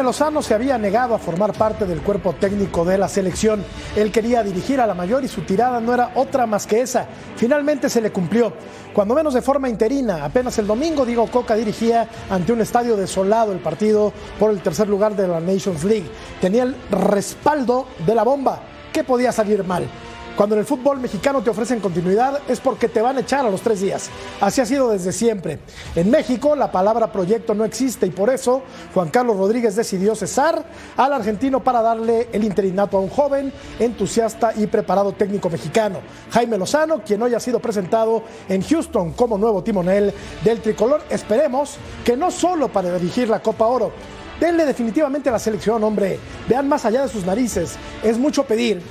Jaime Lozano se había negado a formar parte del cuerpo técnico de la selección. Él quería dirigir a la mayor y su tirada no era otra más que esa. Finalmente se le cumplió. Cuando menos de forma interina, apenas el domingo Diego Coca dirigía ante un estadio desolado el partido por el tercer lugar de la Nations League. Tenía el respaldo de la bomba. ¿Qué podía salir mal? Cuando en el fútbol mexicano te ofrecen continuidad es porque te van a echar a los tres días. Así ha sido desde siempre. En México la palabra proyecto no existe y por eso Juan Carlos Rodríguez decidió cesar al argentino para darle el interinato a un joven, entusiasta y preparado técnico mexicano, Jaime Lozano, quien hoy ha sido presentado en Houston como nuevo timonel del tricolor. Esperemos que no solo para dirigir la Copa Oro, denle definitivamente a la selección, hombre. Vean más allá de sus narices. Es mucho pedir.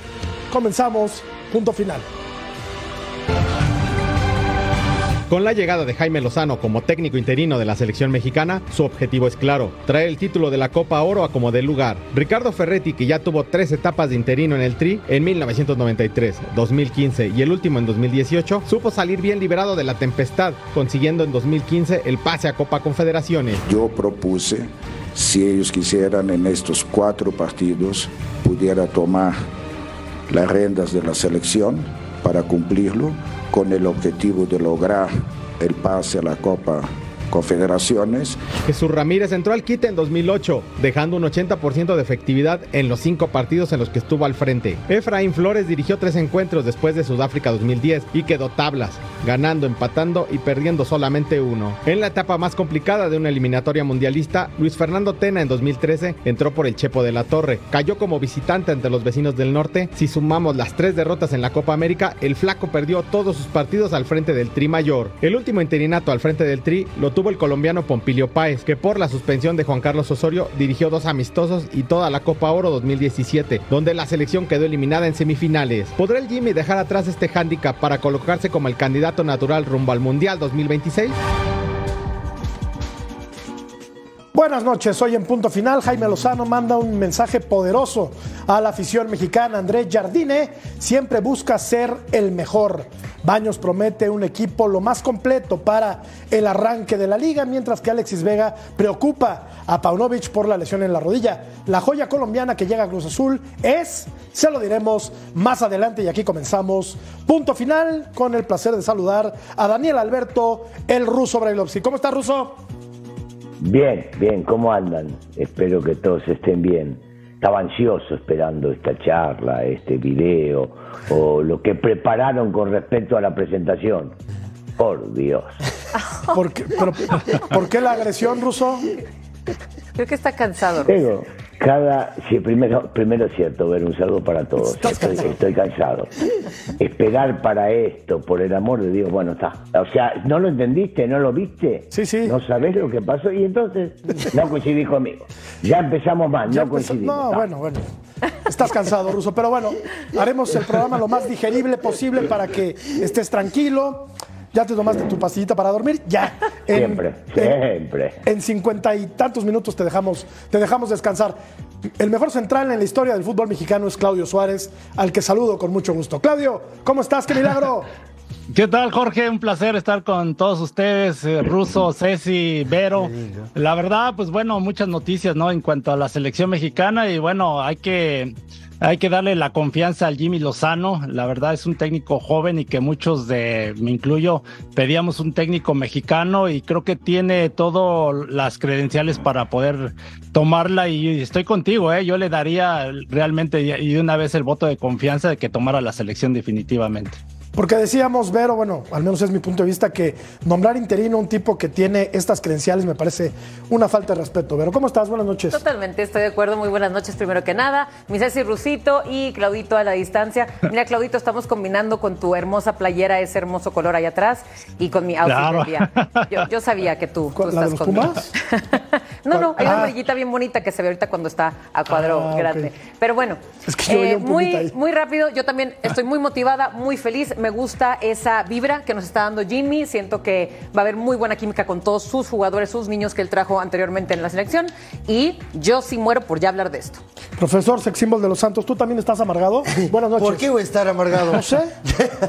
Comenzamos Punto final. Con la llegada de Jaime Lozano como técnico interino de la selección mexicana, su objetivo es claro, traer el título de la Copa Oro a como dé lugar. Ricardo Ferretti, que ya tuvo tres etapas de interino en el Tri en 1993, 2015 y el último en 2018, supo salir bien liberado de la tempestad, consiguiendo en 2015 el pase a Copa Confederaciones. Yo propuse, si ellos quisieran en estos cuatro partidos, pudiera tomar las rendas de la selección para cumplirlo con el objetivo de lograr el pase a la Copa confederaciones. Jesús Ramírez entró al quite en 2008, dejando un 80% de efectividad en los cinco partidos en los que estuvo al frente. Efraín Flores dirigió tres encuentros después de Sudáfrica 2010 y quedó tablas, ganando, empatando y perdiendo solamente uno. En la etapa más complicada de una eliminatoria mundialista, Luis Fernando Tena en 2013 entró por el Chepo de la Torre. Cayó como visitante ante los vecinos del norte. Si sumamos las tres derrotas en la Copa América, el flaco perdió todos sus partidos al frente del Tri Mayor. El último interinato al frente del Tri lo tuvo el colombiano Pompilio Páez, que por la suspensión de Juan Carlos Osorio dirigió dos amistosos y toda la Copa Oro 2017, donde la selección quedó eliminada en semifinales. ¿Podrá el Jimmy dejar atrás este hándicap para colocarse como el candidato natural rumbo al Mundial 2026? Buenas noches, hoy en punto final Jaime Lozano manda un mensaje poderoso a la afición mexicana. Andrés Jardine siempre busca ser el mejor. Baños promete un equipo lo más completo para el arranque de la liga, mientras que Alexis Vega preocupa a Paunovic por la lesión en la rodilla. La joya colombiana que llega a Cruz Azul es, se lo diremos más adelante y aquí comenzamos. Punto final con el placer de saludar a Daniel Alberto, el ruso Brailovsky. ¿Cómo está, ruso? Bien, bien, ¿cómo andan? Espero que todos estén bien. Estaba ansioso esperando esta charla, este video o lo que prepararon con respecto a la presentación. Por Dios. ¿Por qué, ¿por qué la agresión, Ruso? Creo que está cansado. Ruso. Cada, sí, primero, primero es cierto, ver un saludo para todos. Estoy, cansado. Esperar para esto, por el amor de Dios, bueno, está. O sea, ¿no lo entendiste? ¿No lo viste? Sí, sí. ¿No sabés lo que pasó? Y entonces no coincidí conmigo. Ya empezamos mal, no coincidimos. No, bueno, bueno. Estás cansado, Ruso, pero bueno, haremos el programa lo más digerible posible para que estés tranquilo ya te tomaste tu pastillita para dormir, ya. siempre, siempre. En cincuenta y tantos minutos te dejamos, te dejamos descansar. El mejor central en la historia del fútbol mexicano es Claudio Suárez, al que saludo con mucho gusto. Claudio, ¿cómo estás? ¡Qué milagro! ¿Qué tal, Jorge? Un placer estar con todos ustedes, eh, Ruso, Ceci, Vero. La verdad, pues bueno, muchas noticias, ¿no? En cuanto a la selección mexicana y bueno, hay que hay que darle la confianza al Jimmy Lozano. La verdad es un técnico joven y que muchos de, me incluyo, pedíamos un técnico mexicano y creo que tiene todas las credenciales para poder tomarla y estoy contigo, ¿eh? yo le daría realmente y de una vez el voto de confianza de que tomara la selección definitivamente. Porque decíamos, Vero, bueno, al menos es mi punto de vista, que nombrar interino a un tipo que tiene estas credenciales me parece una falta de respeto. Vero, ¿cómo estás? Buenas noches. Totalmente, estoy de acuerdo. Muy buenas noches, primero que nada. Mi Ceci Rusito y Claudito a la distancia. Mira, Claudito, estamos combinando con tu hermosa playera, ese hermoso color ahí atrás, y con mi outfit Claro. del día. Yo, yo sabía que tú, tú ¿La de estás los conmigo. Pumas? no, no, hay una Ah. amarillita bien bonita que se ve ahorita cuando está a cuadro Ah, grande. Pero bueno, Es que un muy, muy rápido, yo también estoy muy motivada, muy feliz. Me gusta esa vibra que nos está dando Jimmy. Siento que va a haber muy buena química con todos sus jugadores, sus niños que él trajo anteriormente en la selección. Y yo sí muero por ya hablar de esto. Profesor Sex Symbol de los Santos, ¿tú también estás amargado? Buenas noches. ¿Por qué voy a estar amargado? No sé,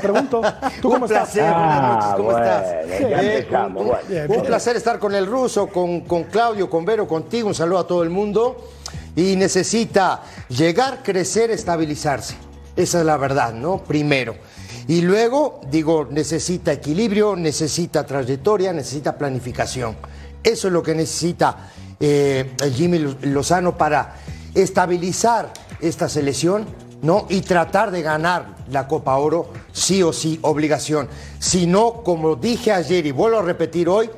pregunto. ¿Tú un cómo placer, estás? buenas noches, Ah, ¿cómo bueno, estás? Eh, un, bueno. Bien, un bien. placer estar con el ruso, con, con Claudio, con Vero, contigo. Un saludo a todo el mundo. Y necesita llegar, crecer, estabilizarse. Esa es la verdad, ¿no? Primero. Y luego, digo, necesita equilibrio, necesita trayectoria, necesita planificación. Eso es lo que necesita eh, Jimmy Lozano para estabilizar esta selección, ¿no? Y tratar de ganar la Copa Oro, sí o sí, obligación. Si no, como dije ayer y vuelvo a repetir hoy,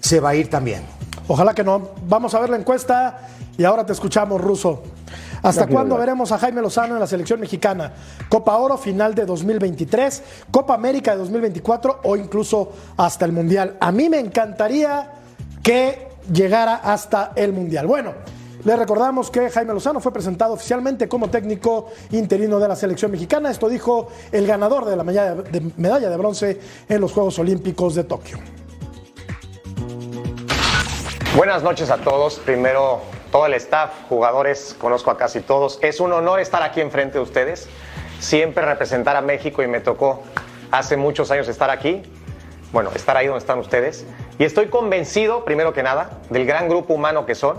se va a ir también. Ojalá que no. Vamos a ver la encuesta y ahora te escuchamos, Ruso. ¿Hasta cuándo veremos a Jaime Lozano en la selección mexicana? Copa Oro final de 2023, Copa América de 2024 o incluso hasta el Mundial. A mí me encantaría que llegara hasta el Mundial. Bueno, les recordamos que Jaime Lozano fue presentado oficialmente como técnico interino de la selección mexicana. Esto dijo el ganador de la medalla de, medalla de bronce en los Juegos Olímpicos de Tokio. Buenas noches a todos. Primero, todo el staff, jugadores, conozco a casi todos. Es un honor estar aquí enfrente de ustedes. Siempre representar a México y me tocó hace muchos años estar aquí. Bueno, estar ahí donde están ustedes. Y estoy convencido, primero que nada, del gran grupo humano que son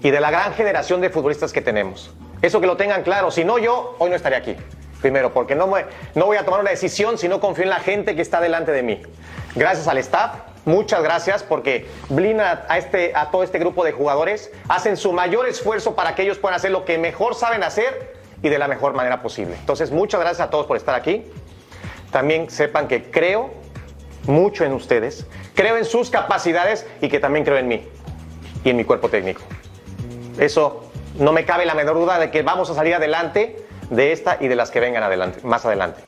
y de la gran generación de futbolistas que tenemos. Eso que lo tengan claro. Si no, yo hoy no estaría aquí. Primero, porque no, me- no voy a tomar una decisión si no confío en la gente que está delante de mí. Gracias al staff, muchas gracias porque blindan a, este, a todo este grupo de jugadores, hacen su mayor esfuerzo para que ellos puedan hacer lo que mejor saben hacer y de la mejor manera posible. Entonces, muchas gracias a todos por estar aquí. También sepan que creo mucho en ustedes, creo en sus capacidades y que también creo en mí y en mi cuerpo técnico. Eso no me cabe la menor duda de que vamos a salir adelante de esta y de las que vengan adelante, más adelante.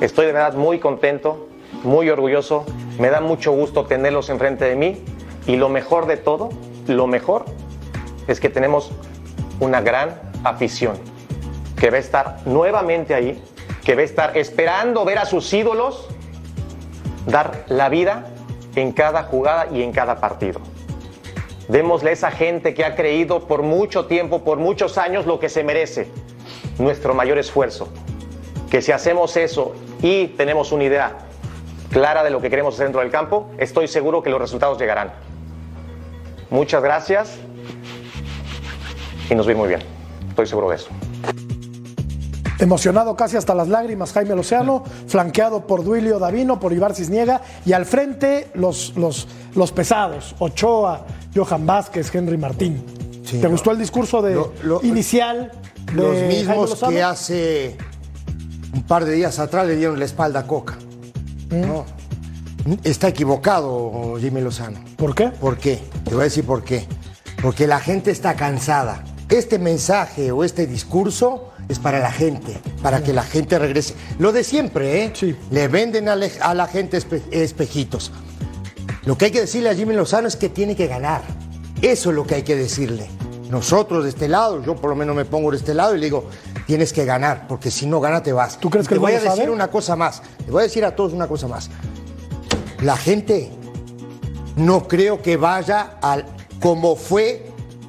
Estoy de verdad muy contento, muy orgulloso, me da mucho gusto tenerlos enfrente de mí y lo mejor de todo, lo mejor es que tenemos una gran afición que va a estar nuevamente ahí, que va a estar esperando ver a sus ídolos dar la vida en cada jugada y en cada partido. Démosle a esa gente que ha creído por mucho tiempo, por muchos años, lo que se merece, nuestro mayor esfuerzo. Que si hacemos eso y tenemos una idea clara de lo que queremos hacer dentro del campo, estoy seguro que los resultados llegarán. Muchas gracias y nos vemos muy bien. Estoy seguro de eso. Emocionado casi hasta las lágrimas, Jaime Lozano, flanqueado por Duilio Davino, por Ibar Cisniega, y al frente los, los, los pesados, Ochoa, Johan Vázquez, Henry Martín. Sí, ¿Te no. gustó el discurso de, Lo- lo- inicial de Los Jaime mismos Lozano? que hace un par de días atrás le dieron la espalda a Coca. ¿Mm? No. Está equivocado Jimmy Lozano. ¿Por qué? ¿Por qué? Te voy a decir por qué. Porque la gente está cansada. Este mensaje o este discurso es para la gente, para que la gente regrese. Lo de siempre, ¿eh? Sí. Le venden a, le- a la gente espe- espejitos. Lo que hay que decirle a Jimmy Lozano es que tiene que ganar. Eso es lo que hay que decirle. Nosotros de este lado, yo por lo menos me pongo de este lado y le digo, tienes que ganar, porque si no gana te vas. ¿Tú crees Y que te voy a decir sabe? una cosa más. Le voy a decir a todos una cosa más. La gente no creo que vaya al como fue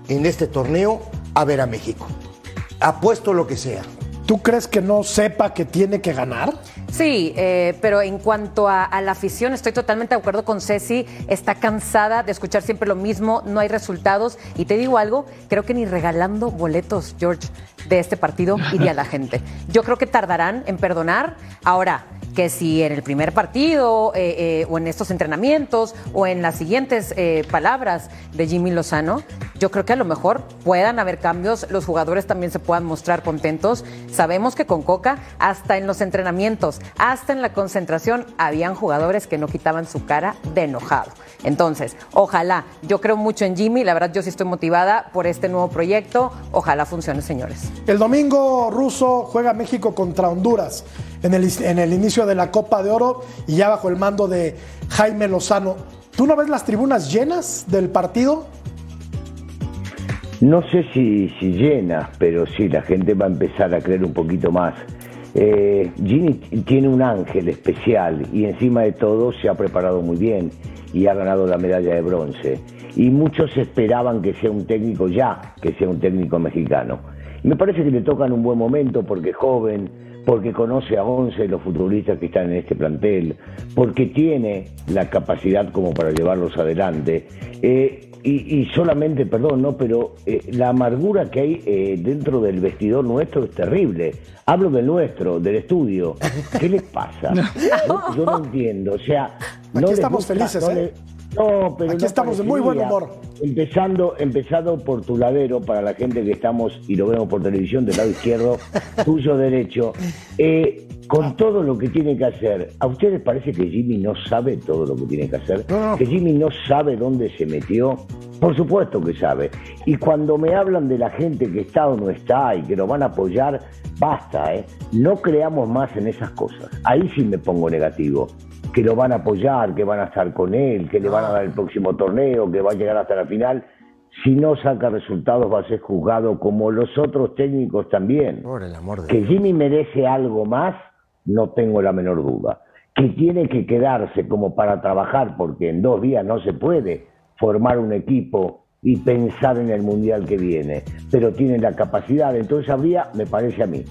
en este torneo a ver a México. Apuesto lo que sea. ¿Tú crees que no sepa que tiene que ganar? Sí, eh, pero en cuanto a, a la afición, estoy totalmente de acuerdo con Ceci. Está cansada de escuchar siempre lo mismo, no hay resultados. Y te digo algo, creo que ni regalando boletos, George, de este partido iría la gente. Yo creo que tardarán en perdonar. Ahora, que si en el primer partido eh, eh, o en estos entrenamientos o en las siguientes eh, palabras de Jimmy Lozano, yo creo que a lo mejor puedan haber cambios, los jugadores también se puedan mostrar contentos. Sabemos que con Coca, hasta en los entrenamientos, hasta en la concentración, habían jugadores que no quitaban su cara de enojado. Entonces, ojalá, yo creo mucho en Jimmy, la verdad yo sí estoy motivada por este nuevo proyecto, ojalá funcione, señores. El domingo ruso juega México contra Honduras en el, en el inicio de la Copa de Oro y ya bajo el mando de Jaime Lozano. ¿Tú no ves las tribunas llenas del partido? No sé si, si llenas, pero sí, la gente va a empezar a creer un poquito más. Eh, Gini tiene un ángel especial y encima de todo se ha preparado muy bien y ha ganado la medalla de bronce. Y muchos esperaban que sea un técnico ya, que sea un técnico mexicano. Me parece que le toca en un buen momento porque es joven, porque conoce a 11 de los futbolistas que están en este plantel, porque tiene la capacidad como para llevarlos adelante. Eh, y, solamente, perdón, no, pero eh, la amargura que hay eh, dentro del vestidor nuestro es terrible. Hablo del nuestro, del estudio. ¿Qué les pasa? yo no entiendo. O sea, no Aquí estamos felices, ¿eh? No, pero Aquí estamos de muy buen humor. Empezando, empezado por tu ladero, para la gente que estamos y lo vemos por televisión del lado izquierdo, tuyo derecho, eh, con todo lo que tiene que hacer. ¿A ustedes parece que Jimmy no sabe todo lo que tiene que hacer? ¿Que Jimmy no sabe dónde se metió? Por supuesto que sabe. Y cuando me hablan de la gente que está o no está y que lo van a apoyar, basta, ¿eh? No creamos más en esas cosas. Ahí sí me pongo negativo que lo van a apoyar, que van a estar con él, que le van a dar el próximo torneo, que va a llegar hasta la final. Si no saca resultados va a ser juzgado como los otros técnicos también. que Jimmy merece algo más, no tengo la menor duda. Que tiene que quedarse como para trabajar, porque en dos días no se puede formar un equipo y pensar en el mundial que viene, pero tiene la capacidad. Entonces habría, me parece a mí,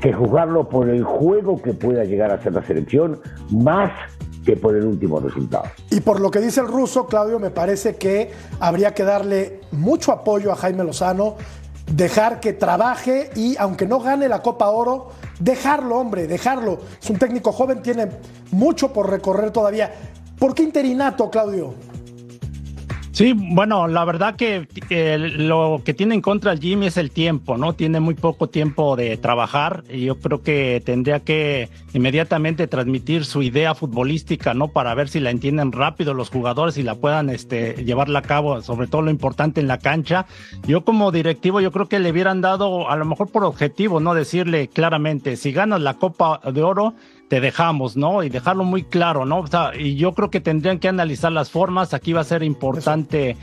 que juzgarlo por el juego que pueda llegar a ser la selección, más que por el último resultado. Y por lo que dice el ruso, Claudio, me parece que habría que darle mucho apoyo a Jaime Lozano, dejar que trabaje y aunque no gane la Copa Oro, dejarlo, hombre, dejarlo. Es un técnico joven, tiene mucho por recorrer todavía. ¿Por qué interinato, Claudio? Sí, bueno, la verdad que eh, lo que tiene en contra el Jimmy es el tiempo, ¿no? Tiene muy poco tiempo de trabajar y yo creo que tendría que inmediatamente transmitir su idea futbolística, ¿no? Para ver si la entienden rápido los jugadores y la puedan este, llevarla a cabo, sobre todo lo importante en la cancha. Yo como directivo, yo creo que le hubieran dado, a lo mejor por objetivo, ¿no? Decirle claramente, si ganas la Copa de Oro, te dejamos, ¿no? Y dejarlo muy claro, ¿no? O sea, y yo creo que tendrían que analizar las formas. Aquí va a ser importante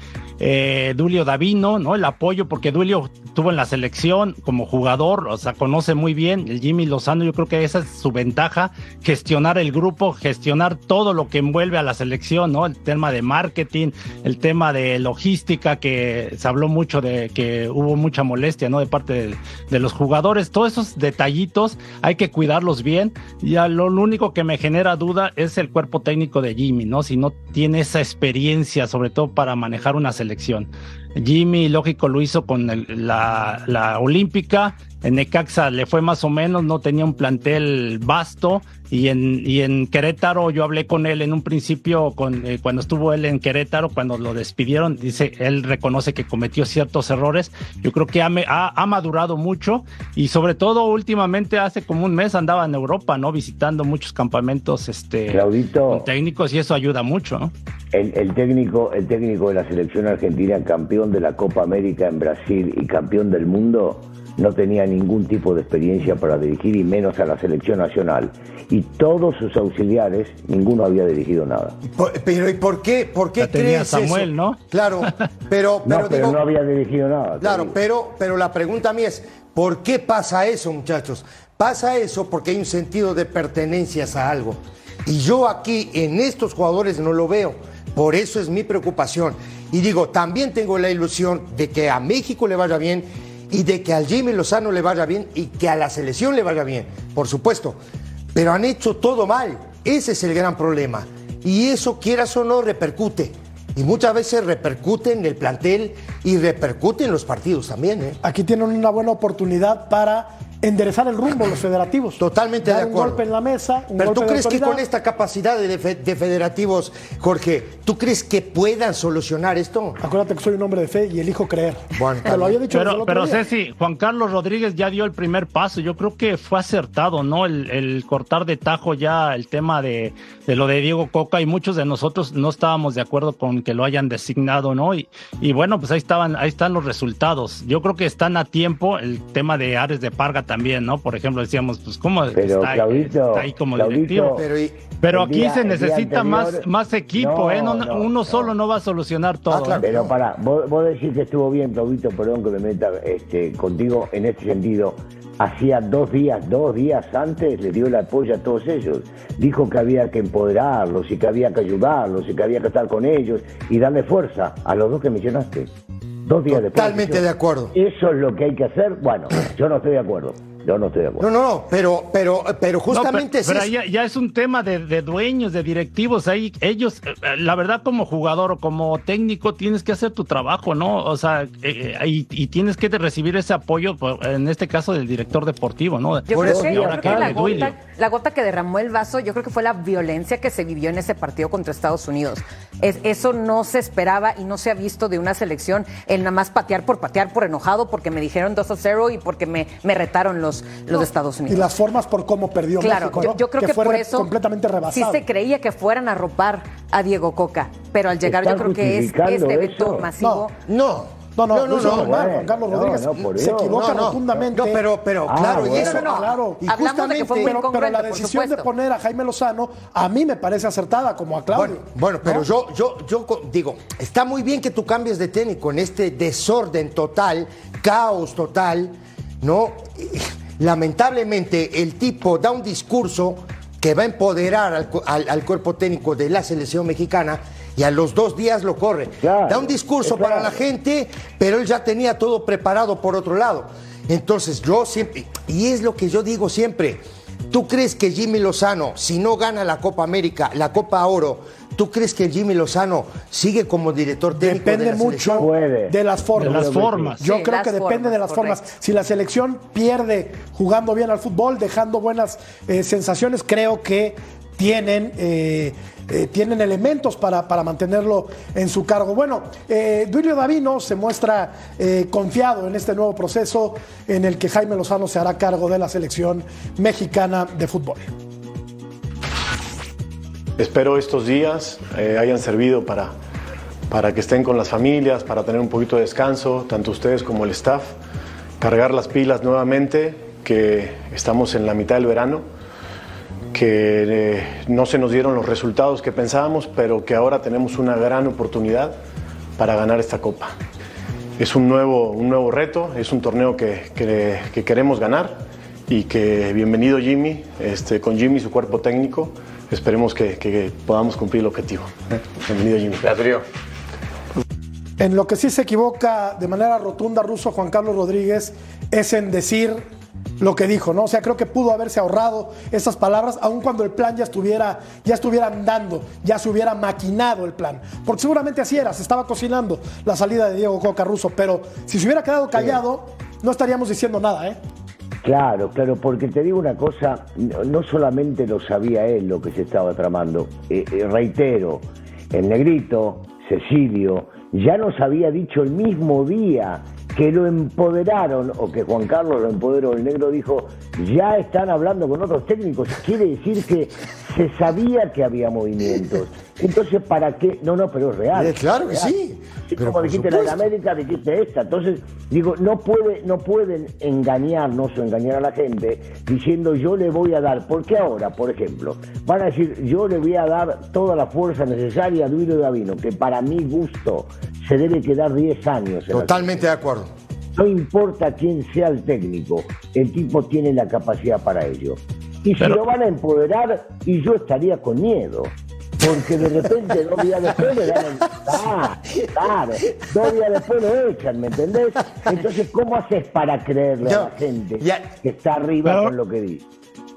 eh, Dulio Davino, ¿no? El apoyo, porque Dulio estuvo en la selección como jugador, o sea, conoce muy bien. El Jimmy Lozano, yo creo que esa es su ventaja, gestionar el grupo, gestionar todo lo que envuelve a la selección, ¿no? El tema de marketing, el tema de logística, que se habló mucho de que hubo mucha molestia, ¿no? De parte de, los jugadores. Todos esos detallitos hay que cuidarlos bien. Ya lo, único que me genera duda es el cuerpo técnico de Jimmy, ¿no? Si no tiene esa experiencia, sobre todo para manejar una selección selección. Jimmy, lógico, lo hizo con la, la Olímpica. En Necaxa le fue más o menos, no tenía un plantel vasto y en, y en Querétaro yo hablé con él en un principio, con, eh, cuando estuvo él en Querétaro, cuando lo despidieron, dice, él reconoce que cometió ciertos errores. Yo creo que ha, ha, madurado mucho y sobre todo últimamente hace como un mes andaba en Europa, ¿no? Visitando muchos campamentos este, con técnicos y eso ayuda mucho, ¿no? El, el, técnico, el técnico de la selección argentina, campeón de la Copa América en Brasil y campeón del mundo, no tenía ningún tipo de experiencia para dirigir y menos a la selección nacional. Y todos sus auxiliares, ninguno había dirigido nada. Pero ¿y por qué? ¿Por qué crees Samuel, ¿no? Claro, pero pero, no, no había dirigido nada. Claro, pero pero la pregunta a mí es, ¿por qué pasa eso, muchachos? Pasa eso porque hay un sentido de pertenencias a algo. Y yo aquí en estos jugadores no lo veo. Por eso es mi preocupación. Y digo, también tengo la ilusión de que a México le vaya bien y de que al Jimmy Lozano le vaya bien y que a la selección le vaya bien, por supuesto. Pero han hecho todo mal. Ese es el gran problema. Y eso, quieras o no, repercute. Y muchas veces repercute en el plantel y repercute en los partidos también. ¿eh? Aquí tienen una buena oportunidad para enderezar el rumbo los federativos. Totalmente Dar de acuerdo. Un golpe en la mesa, un Pero golpe tú de crees que con esta capacidad de, fe- de federativos, Jorge, ¿tú crees que puedan solucionar esto? Acuérdate que soy un hombre de fe y elijo creer. Bueno, Te lo había dicho el Pero, otro pero día. Ceci, Juan Carlos Rodríguez ya dio el primer paso. Yo creo que fue acertado, ¿no? El, el cortar de tajo ya el tema de, de lo de Diego Coca y muchos de nosotros no estábamos de acuerdo con que lo hayan designado, ¿no? Y, y bueno, pues ahí estaban, ahí están los resultados. Yo creo que están a tiempo el tema de Ares de Parga también, ¿no? Por ejemplo, decíamos, pues cómo Pero, está, Claudito, está ahí como Claudito, directivo. Pero, y- Pero aquí día- se necesita anterior- más, más equipo, No, ¿eh? No, no, uno no. solo no va a solucionar todo. Ah, claro. ¿eh? Pero para, vos, vos decís que estuvo bien, Claudito, perdón que me meta este, contigo en este sentido. Hacía dos días, dos días antes le dio el apoyo a todos ellos. Dijo que había que empoderarlos y que había que ayudarlos y que había que estar con ellos y darle fuerza a los dos que mencionaste. Dos días después. Totalmente de acuerdo. Eso es lo que hay que hacer. Bueno, yo no estoy de acuerdo. Yo no estoy de acuerdo. No, no, no, pero, pero, pero No, justamente pero, pero es- ya, ya es un tema de, de dueños, de directivos. Ahí ellos, eh, la verdad, como jugador o como técnico, tienes que hacer tu trabajo, ¿no? O sea, eh, eh, y, y tienes que recibir ese apoyo, pues, en este caso del director deportivo, ¿no? Yo Por creo, eso, que, y yo ahora creo que que la, gota, la gota que derramó el vaso, yo creo que fue la violencia que se vivió en ese partido contra Estados Unidos. Es, eso no se esperaba y no se ha visto de una selección el nada más patear por patear, por enojado, porque me dijeron 2 a 0 y porque me, me retaron los, los de Estados Y Unidos. las formas por cómo perdió Claro, México, yo, ¿no? yo creo que, fue por eso completamente sí rebasado. se creía que fueran a ropar a Diego Coca, pero al llegar yo ¿Están creo que es este evento masivo. no. No, no, no, no, no, bueno, Juan Carlos no, Rodríguez no, se equivoca No, no, rotundamente. no, pero, pero, Ah, claro, y eso, No, no, no. claro. Y Hablamos de que justamente, fue muy pero, pero la decisión de poner a Jaime Lozano a mí me parece acertada, como a Claudio. Bueno, bueno, pero ¿no? yo, yo, yo digo, está muy bien que tú cambies de técnico en este desorden total, caos total, ¿no? Lamentablemente, el tipo da un discurso que va a empoderar al, al- al cuerpo técnico de la selección mexicana y a los dos días lo corre. Claro, da un discurso claro. para la gente, pero él ya tenía todo preparado por otro lado. Entonces, yo siempre, y es lo que yo digo siempre, ¿tú crees que Jimmy Lozano, si no gana la Copa América, la Copa Oro, ¿tú crees que Jimmy Lozano sigue como director técnico Depende de la mucho selección? Puede. de las formas. De las formas. Yo Sí, creo que depende de las correcto. formas. Si la selección pierde jugando bien al fútbol, dejando buenas eh, sensaciones, creo que tienen, eh, eh, tienen elementos para, para mantenerlo en su cargo. Bueno, eh, Duilio Davino se muestra eh, confiado en este nuevo proceso en el que Jaime Lozano se hará cargo de la selección mexicana de fútbol. Espero estos días hayan servido para, para que estén con las familias, para tener un poquito de descanso, tanto ustedes como el staff, cargar las pilas nuevamente, que estamos en la mitad del verano, que eh, no se nos dieron los resultados que pensábamos, pero que ahora tenemos una gran oportunidad para ganar esta copa. Es un nuevo, un nuevo reto, es un torneo que, que- que queremos ganar y que bienvenido Jimmy, este, con Jimmy y su cuerpo técnico, esperemos que, que podamos cumplir el objetivo. Bienvenido Jimmy. Gracias. En lo que sí se equivoca de manera rotunda ruso Juan Carlos Rodríguez es en decir lo que dijo, ¿no? O sea, creo que pudo haberse ahorrado esas palabras, aun cuando el plan ya estuviera, ya estuviera andando, ya se hubiera maquinado el plan. Porque seguramente así era, se estaba cocinando la salida de Diego Coca Russo, pero si se hubiera quedado callado, no estaríamos diciendo nada, ¿eh? Claro, claro, porque te digo una cosa, no solamente lo sabía él lo que se estaba tramando, eh, eh, reitero, el negrito, Cecilio, ya nos había dicho el mismo día que lo empoderaron, o que Juan Carlos lo empoderó, el negro dijo, ya están hablando con otros técnicos, quiere decir que se sabía que había movimientos. Entonces, ¿para qué? No, no, pero es real. Eh, claro que sí, real. Sí, pero como dijiste la de. América, dijiste esta. Entonces, digo, no, puede, no pueden engañarnos o engañar a la gente diciendo yo le voy a dar, porque ahora, por ejemplo, van a decir yo le voy a dar toda la fuerza necesaria a Duilo Davino, que para mi gusto se debe quedar 10 años. Totalmente de acuerdo. no importa quién sea el técnico, el tipo tiene la capacidad para ello. Y Pero- si lo van a empoderar, y yo estaría con miedo. Porque de repente dos días después le dan el... Ah, claro, dos días después lo echan, ¿me entendés? Entonces, ¿cómo haces para creerle a la gente ya. que está arriba Pero- con lo que dice?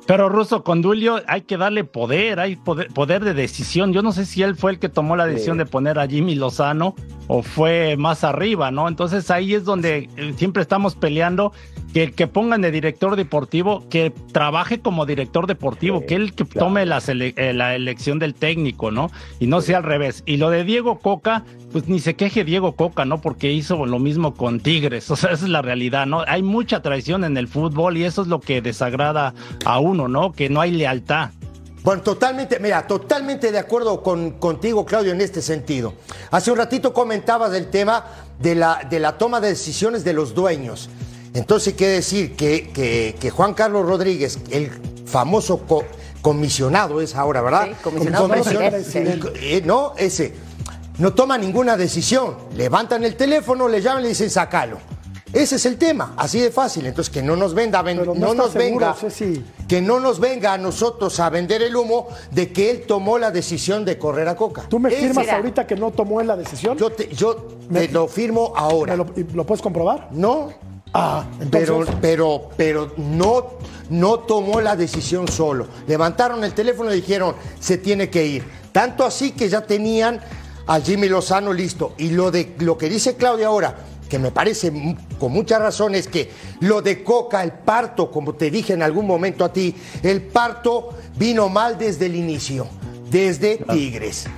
Pero Russo, con Dulio hay que darle poder, hay poder, poder de decisión. Yo no sé si él fue el que tomó la decisión Sí. de poner a Jimmy Lozano o fue más arriba, ¿no? Entonces ahí es donde eh, siempre estamos peleando que, que pongan de director deportivo, que trabaje como director deportivo, que él que tome la, eh, la, elección del técnico, ¿no? Y no sea al revés. Y lo de Diego Coca, pues ni se queje Diego Coca, ¿no? Porque hizo lo mismo con Tigres, o sea, esa es la realidad, ¿no? Hay mucha traición en el fútbol y eso es lo que desagrada a uno, ¿no? Que no hay lealtad. Bueno, totalmente, mira, totalmente de acuerdo con, contigo, Claudio, en este sentido. Hace un ratito comentabas del tema de la, de la toma de decisiones de los dueños. Entonces, quiere decir que, que, Juan Carlos Rodríguez, el famoso comisionado es ahora, ¿verdad? Sí, comisionado. Eh, no, ese, no toma ninguna decisión. Levantan el teléfono, le llaman y le dicen, sacalo. Ese es el tema, así de fácil. Entonces, que no nos venda, no, nos venga, que no nos venga a nosotros a vender el humo de que él tomó la decisión de correr a Coca. ¿Tú me firmas ahorita que no tomó él la decisión? Yo te, yo lo firmo ahora. lo, ¿Lo puedes comprobar? No. Ah, pero, pero, pero no, no tomó la decisión solo. Levantaron el teléfono y dijeron, se tiene que ir. Tanto así que ya tenían a Jimmy Lozano listo. Y lo de lo que dice Claudia ahora, que me parece con mucha razón es que lo de Coca, el parto, como te dije en algún momento a ti, el parto vino mal desde el inicio, desde Tigres.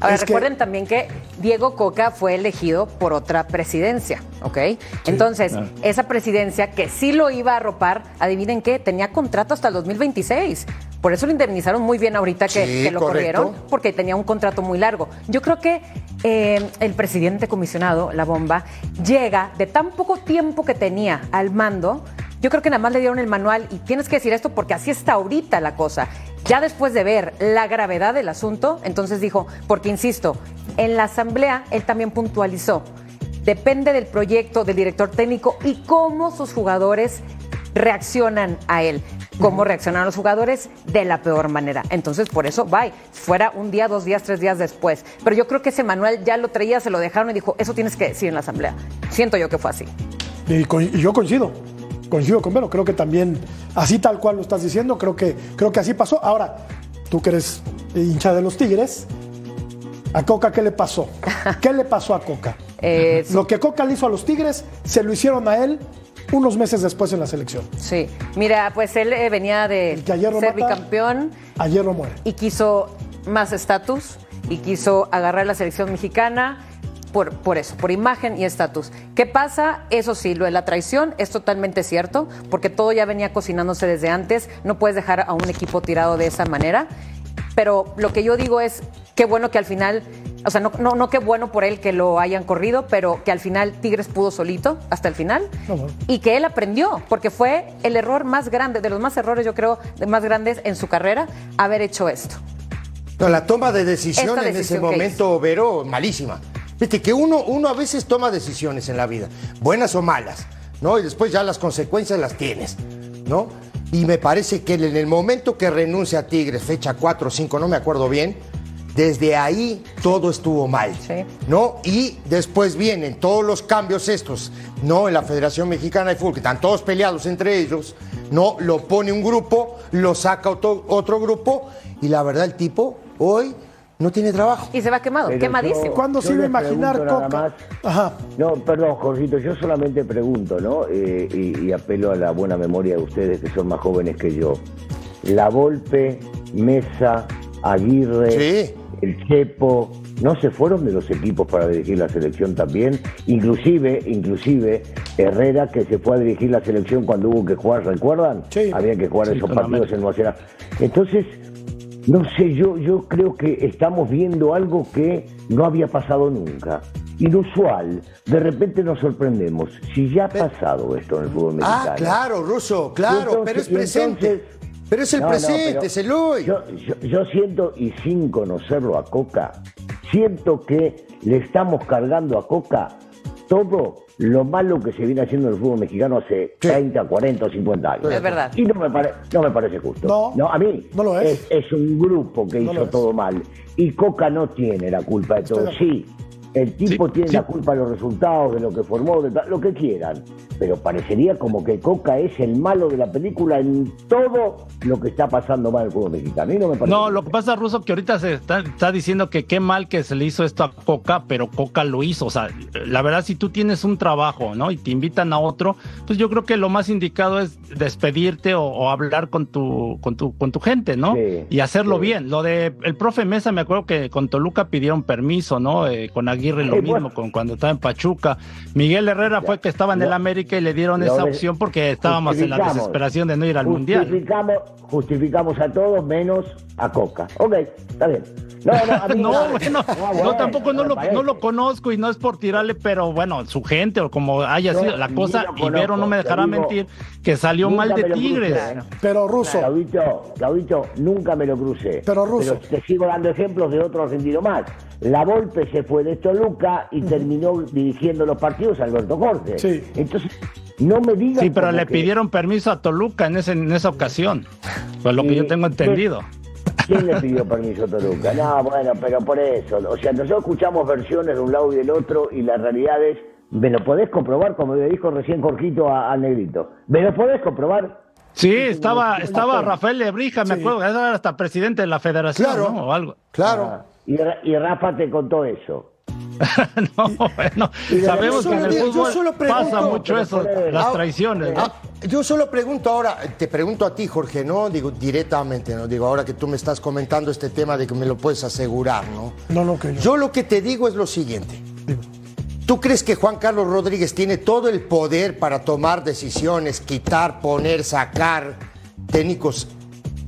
Ahora recuerden también que Diego Coca fue elegido por otra presidencia, ¿ok? Entonces, esa presidencia que sí lo iba a arropar, adivinen qué, tenía contrato hasta el 2026. Por eso lo indemnizaron muy bien ahorita que, lo corrieron, porque tenía un contrato muy largo. Yo creo que eh, el presidente comisionado, la bomba, llega de tan poco tiempo que tenía al mando. Yo creo que nada más le dieron el manual y tienes que decir esto porque así está ahorita la cosa. Ya después de ver la gravedad del asunto, entonces dijo, porque insisto, en la asamblea él también puntualizó, depende del proyecto del director técnico y cómo sus jugadores reaccionan a él cómo reaccionan los jugadores de la peor manera. Entonces, por eso, bye. Fuera un día, dos días, tres días después. Pero yo creo que ese manual ya lo traía, se lo dejaron y dijo, eso tienes que decir en la asamblea. Siento yo que fue así. Y, yo coincido. Coincido con Vero, creo que también, así tal cual lo estás diciendo, creo que, creo que así pasó. Ahora, tú que eres hincha de los Tigres, ¿a Coca qué le pasó? ¿Qué le pasó a Coca? Eh, lo que Coca le hizo a los Tigres, se lo hicieron a él unos meses después en la selección. Sí, mira, pues él eh, venía de ser bicampeón. Ayer no muere. Y quiso más estatus y quiso agarrar la selección mexicana. Por, por, eso, por imagen y estatus. ¿Qué pasa? Eso sí, lo de la traición es totalmente cierto, porque todo ya venía cocinándose desde antes. No puedes dejar a un equipo tirado de esa manera. Pero lo que yo digo es, qué bueno que al final o sea, no, no, no qué bueno por él que lo hayan corrido, pero que al final Tigres pudo solito hasta el final y que él aprendió, porque fue el error más grande, de los más errores, yo creo, de más grandes en su carrera, haber hecho esto. No, la toma de decisión en ese momento, Vero, malísima. Viste que uno, uno a veces toma decisiones en la vida, buenas o malas, ¿no? Y después ya las consecuencias las tienes, ¿no? Y me parece que en el momento que renuncia a Tigres, fecha 4 o 5, no me acuerdo bien, desde ahí todo estuvo mal, ¿no? Y después vienen todos los cambios estos, ¿no? En la Federación Mexicana de Fútbol, que están todos peleados entre ellos, ¿no? Lo pone un grupo, lo saca otro, otro grupo, y la verdad el tipo hoy no tiene trabajo. Y se va quemado, quemadísimo. ¿Cuándo se iba a imaginar Coca? Ajá. No, perdón, Jorgito, yo solamente pregunto, ¿no? Eh, y, y, apelo a la buena memoria de ustedes que son más jóvenes que yo. La Volpe, Mesa, Aguirre, sí el Chepo, no se fueron de los equipos para dirigir la selección también, inclusive, inclusive Herrera que se fue a dirigir la selección cuando hubo que jugar, ¿recuerdan? Sí. Había que jugar esos partidos en Nueva Entonces, no sé, yo, yo creo que estamos viendo algo que no había pasado nunca. Inusual, de repente nos sorprendemos. Si ya ha pasado esto en el fútbol ah, mexicano. Ah, claro, Ruso, claro, pero es presente. Pero es el presente, es el hoy. Yo, siento, y sin conocerlo a Coca, siento que le estamos cargando a Coca todo lo malo que se viene haciendo en el fútbol mexicano hace 30, 40 o 50 años. Es verdad. Y no me, no me parece justo. No, a mí no lo es. es. un grupo que hizo todo mal. Y Coca no tiene la culpa de todo. Sí, El tipo tiene la culpa de los resultados, de lo que formó, de lo que quieran. Pero parecería como que Coca es el malo de la película en todo lo que está pasando mal el fútbol mexicano. Y no, me parece no, lo que pasa, Ruso, que ahorita se está, está, diciendo que qué mal que se le hizo esto a Coca, pero Coca lo hizo. O sea, la verdad, si tú tienes un trabajo, ¿no? Y te invitan a otro, pues yo creo que lo más indicado es despedirte o, hablar con tu, con tu, con tu gente, ¿no? y hacerlo bien. Lo de el profe Mesa, me acuerdo que con Toluca pidieron permiso, ¿no? Eh, con Aguirre lo mismo, con cuando estaba en Pachuca. Miguel Herrera fue que estaba en el América y le dieron esa opción porque estábamos en la desesperación de no ir al Mundial. Justificamos a todos menos a Coca. Ok, está bien. No, no, no, bueno, no, tampoco no lo, no lo, conozco y no es por tirarle, pero bueno, su gente o como haya sido la cosa, Ibero no me dejará mentir, que salió mal de Tigres. Pero Ruso. Claudito, nunca me lo crucé. Pero Ruso. te sigo dando ejemplos de otro argentino más. La Volpe se fue de Toluca y terminó dirigiendo los partidos Alberto Jorge. Sí. Entonces, no me digas. Sí, pero le pidieron permiso a Toluca en, ese, en esa ocasión. Pues lo que yo tengo entendido. ¿Quién le pidió permiso a Toluca? No, bueno, pero por eso. O sea, nosotros escuchamos versiones de un lado y del otro y la realidad es, ¿me lo podés comprobar? Como le dijo recién Jorgito al negrito. ¿Me lo podés comprobar? Sí, estaba, estaba Rafael Lebrija, me acuerdo, era hasta presidente de la federación, ¿no? O algo. Claro. Ah, y, Rafa te contó eso. no, bueno, sabemos que en el fútbol pasa mucho eso, las traiciones. Ah, yo solo pregunto ahora, te pregunto a ti, Jorge, ¿no? Digo, directamente, ¿no? Digo, ahora que tú me estás comentando este tema de que me lo puedes asegurar, ¿no? No, no, que yo. lo que te digo es lo siguiente. ¿Tú crees que Juan Carlos Rodríguez tiene todo el poder para tomar decisiones, quitar, poner, sacar técnicos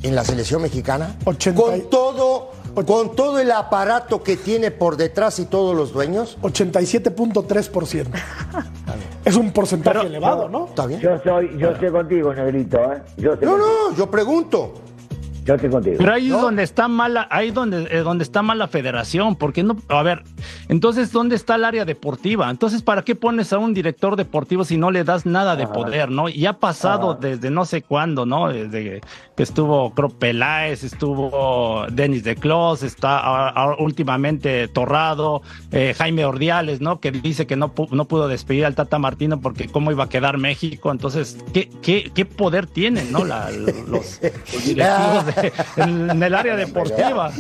en la selección mexicana? Con todo con todo el aparato que tiene por detrás y todos los dueños? 87.3%. es un porcentaje elevado, ¿no? Está bien. Yo soy, yo estoy contigo, Negrito, ¿eh? no, no, yo pregunto. Yo estoy contigo. Pero ahí es donde está mala, ahí donde, eh, donde está mal la federación, porque no, a ver, entonces, ¿dónde está el área deportiva? Entonces, ¿para qué pones a un director deportivo si no le das nada de poder, no? Y ha pasado desde no sé cuándo, ¿no? Desde que estuvo Crop Peláez, estuvo Denis de Clos, está últimamente Torrado, eh, Jaime Ordiales, ¿no? Que dice que no, no pudo despedir al Tata Martino porque cómo iba a quedar México. Entonces, ¿qué, qué, qué poder tienen, ¿no? los directivos en, el área deportiva.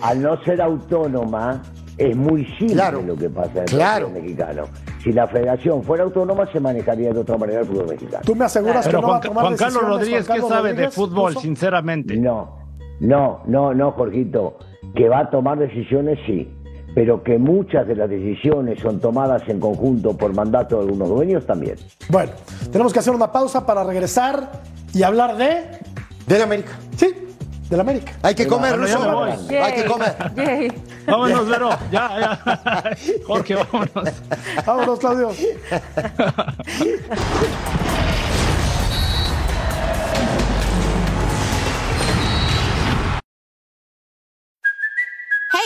Al no, ser autónoma, es muy simple lo que pasa en el fútbol mexicano. Si la federación fuera autónoma, se manejaría de otra manera el fútbol mexicano. Tú me aseguras que no Juan, va a tomar Juan Carlos Rodríguez, ¿qué sabe de fútbol, sinceramente? No, no, no, no, Jorgito. Que va a tomar decisiones, sí. Pero que muchas de las decisiones son tomadas en conjunto por mandato de algunos dueños también. Bueno, tenemos que hacer una pausa para regresar y hablar de ¿De la América? Sí, de la América. Hay que comer, Ruso. Hay que comer. Vámonos, Vero. Ya, ya. Jorge, vámonos. Vámonos, Claudio.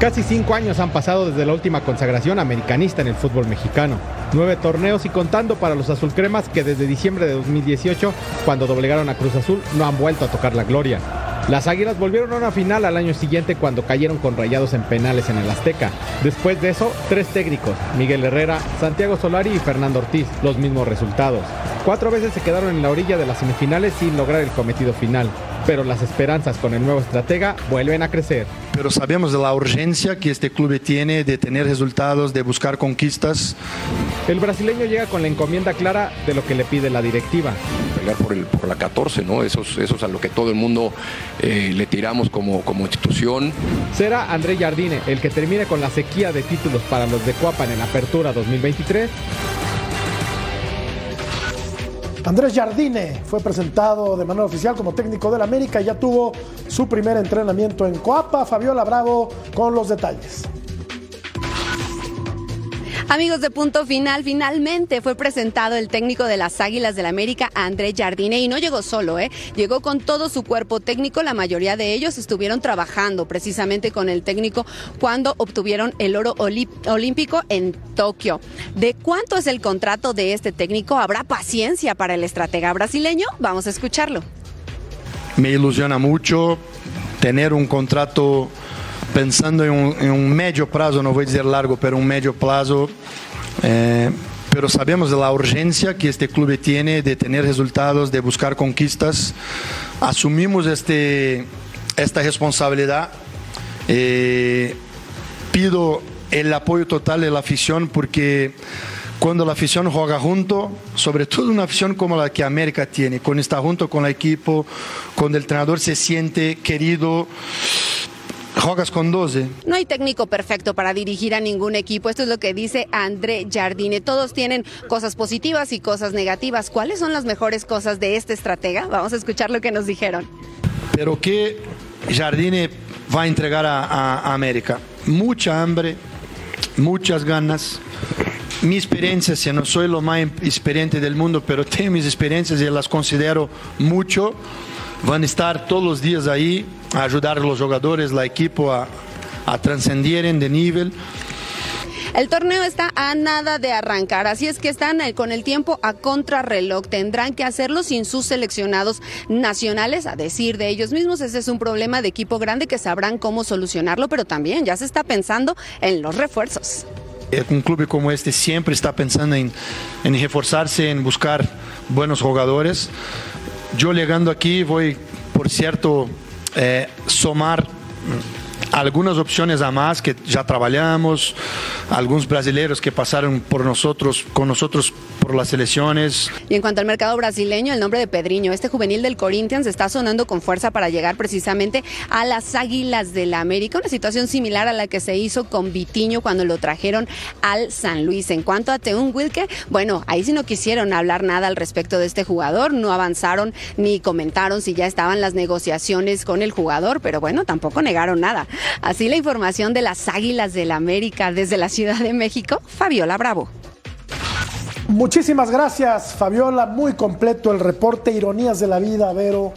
Casi cinco años han pasado desde la última consagración americanista en el fútbol mexicano. Nueve torneos y contando para los azulcremas que desde diciembre de 2018, cuando doblegaron a Cruz Azul, no han vuelto a tocar la gloria. Las Águilas volvieron a una final al año siguiente cuando cayeron con rayados en penales en el Azteca. Después de eso, tres técnicos, Miguel Herrera, Santiago Solari y Fernando Ortiz, los mismos resultados. Cuatro veces se quedaron en la orilla de las semifinales sin lograr el cometido final pero las esperanzas con el nuevo estratega vuelven a crecer. Pero sabemos de la urgencia que este club tiene de tener resultados, de buscar conquistas. El brasileño llega con la encomienda clara de lo que le pide la directiva. Pelear por, el, por la 14, ¿no? Eso es, eso es a lo que todo el mundo eh, le tiramos como, como institución. Será André Jardine el que termine con la sequía de títulos para los de Cuapan en la Apertura 2023 Andrés Jardine fue presentado de manera oficial como técnico del América y ya tuvo su primer entrenamiento en Coapa. Fabiola Bravo con los detalles. Amigos de Punto Final, finalmente fue presentado el técnico de las Águilas del América, André Jardine, y no llegó solo, ¿eh? Llegó con todo su cuerpo técnico, la mayoría de ellos estuvieron trabajando precisamente con el técnico cuando obtuvieron el oro olímpico en Tokio. ¿De cuánto es el contrato de este técnico? ¿Habrá paciencia para el estratega brasileño? Vamos a escucharlo. Me ilusiona mucho tener un contrato pensando um, em um médio prazo, não vou dizer largo, pero um médio prazo, eh, pero sabemos da urgência que este clube tem de ter resultados, de buscar conquistas. Assumimos este, esta responsabilidade. Eh, pido o apoio total da afição porque quando a afición joga junto, sobre todo uma afición como a que América tem, quando está junto com o equipo, quando o treinador se siente querido, Juegas con 12. No hay técnico perfecto para dirigir a ningún equipo. Esto es lo que dice André Jardine. Todos tienen cosas positivas y cosas negativas. ¿Cuáles son las mejores cosas de este estratega? Vamos a escuchar lo que nos dijeron. Pero ¿qué Jardine va a entregar a, a América? Mucha hambre, muchas ganas. Mi experiencia, si no soy lo más experiente del mundo, pero tengo mis experiencias y las considero mucho. Van a estar todos los días ahí a ayudar a los jugadores, la equipo a, a trascender de nivel. El torneo está a nada de arrancar, así es que están eh, con el tiempo a contrarreloj. Tendrán que hacerlo sin sus seleccionados nacionales, a decir de ellos mismos. Ese es un problema de equipo grande que sabrán cómo solucionarlo, pero también ya se está pensando en los refuerzos. Eh, un club como este siempre está pensando en, en reforzarse, en buscar buenos jugadores. Yo llegando aquí voy, por cierto, eh, somar algunas opciones a más que ya trabajamos, algunos brasileños que pasaron por nosotros, con nosotros por las elecciones. Y en cuanto al mercado brasileño, el nombre de Pedriño, este juvenil del Corinthians, está sonando con fuerza para llegar precisamente a las Águilas del la América, una situación similar a la que se hizo con Vitiño cuando lo trajeron al San Luis. En cuanto a Teun Wilke, bueno, ahí sí no quisieron hablar nada al respecto de este jugador, no avanzaron ni comentaron si ya estaban las negociaciones con el jugador, pero bueno, tampoco negaron nada. Así la información de las Águilas del la América desde la Ciudad de México, Fabiola Bravo. Muchísimas gracias, Fabiola. Muy completo el reporte. Ironías de la vida, Vero.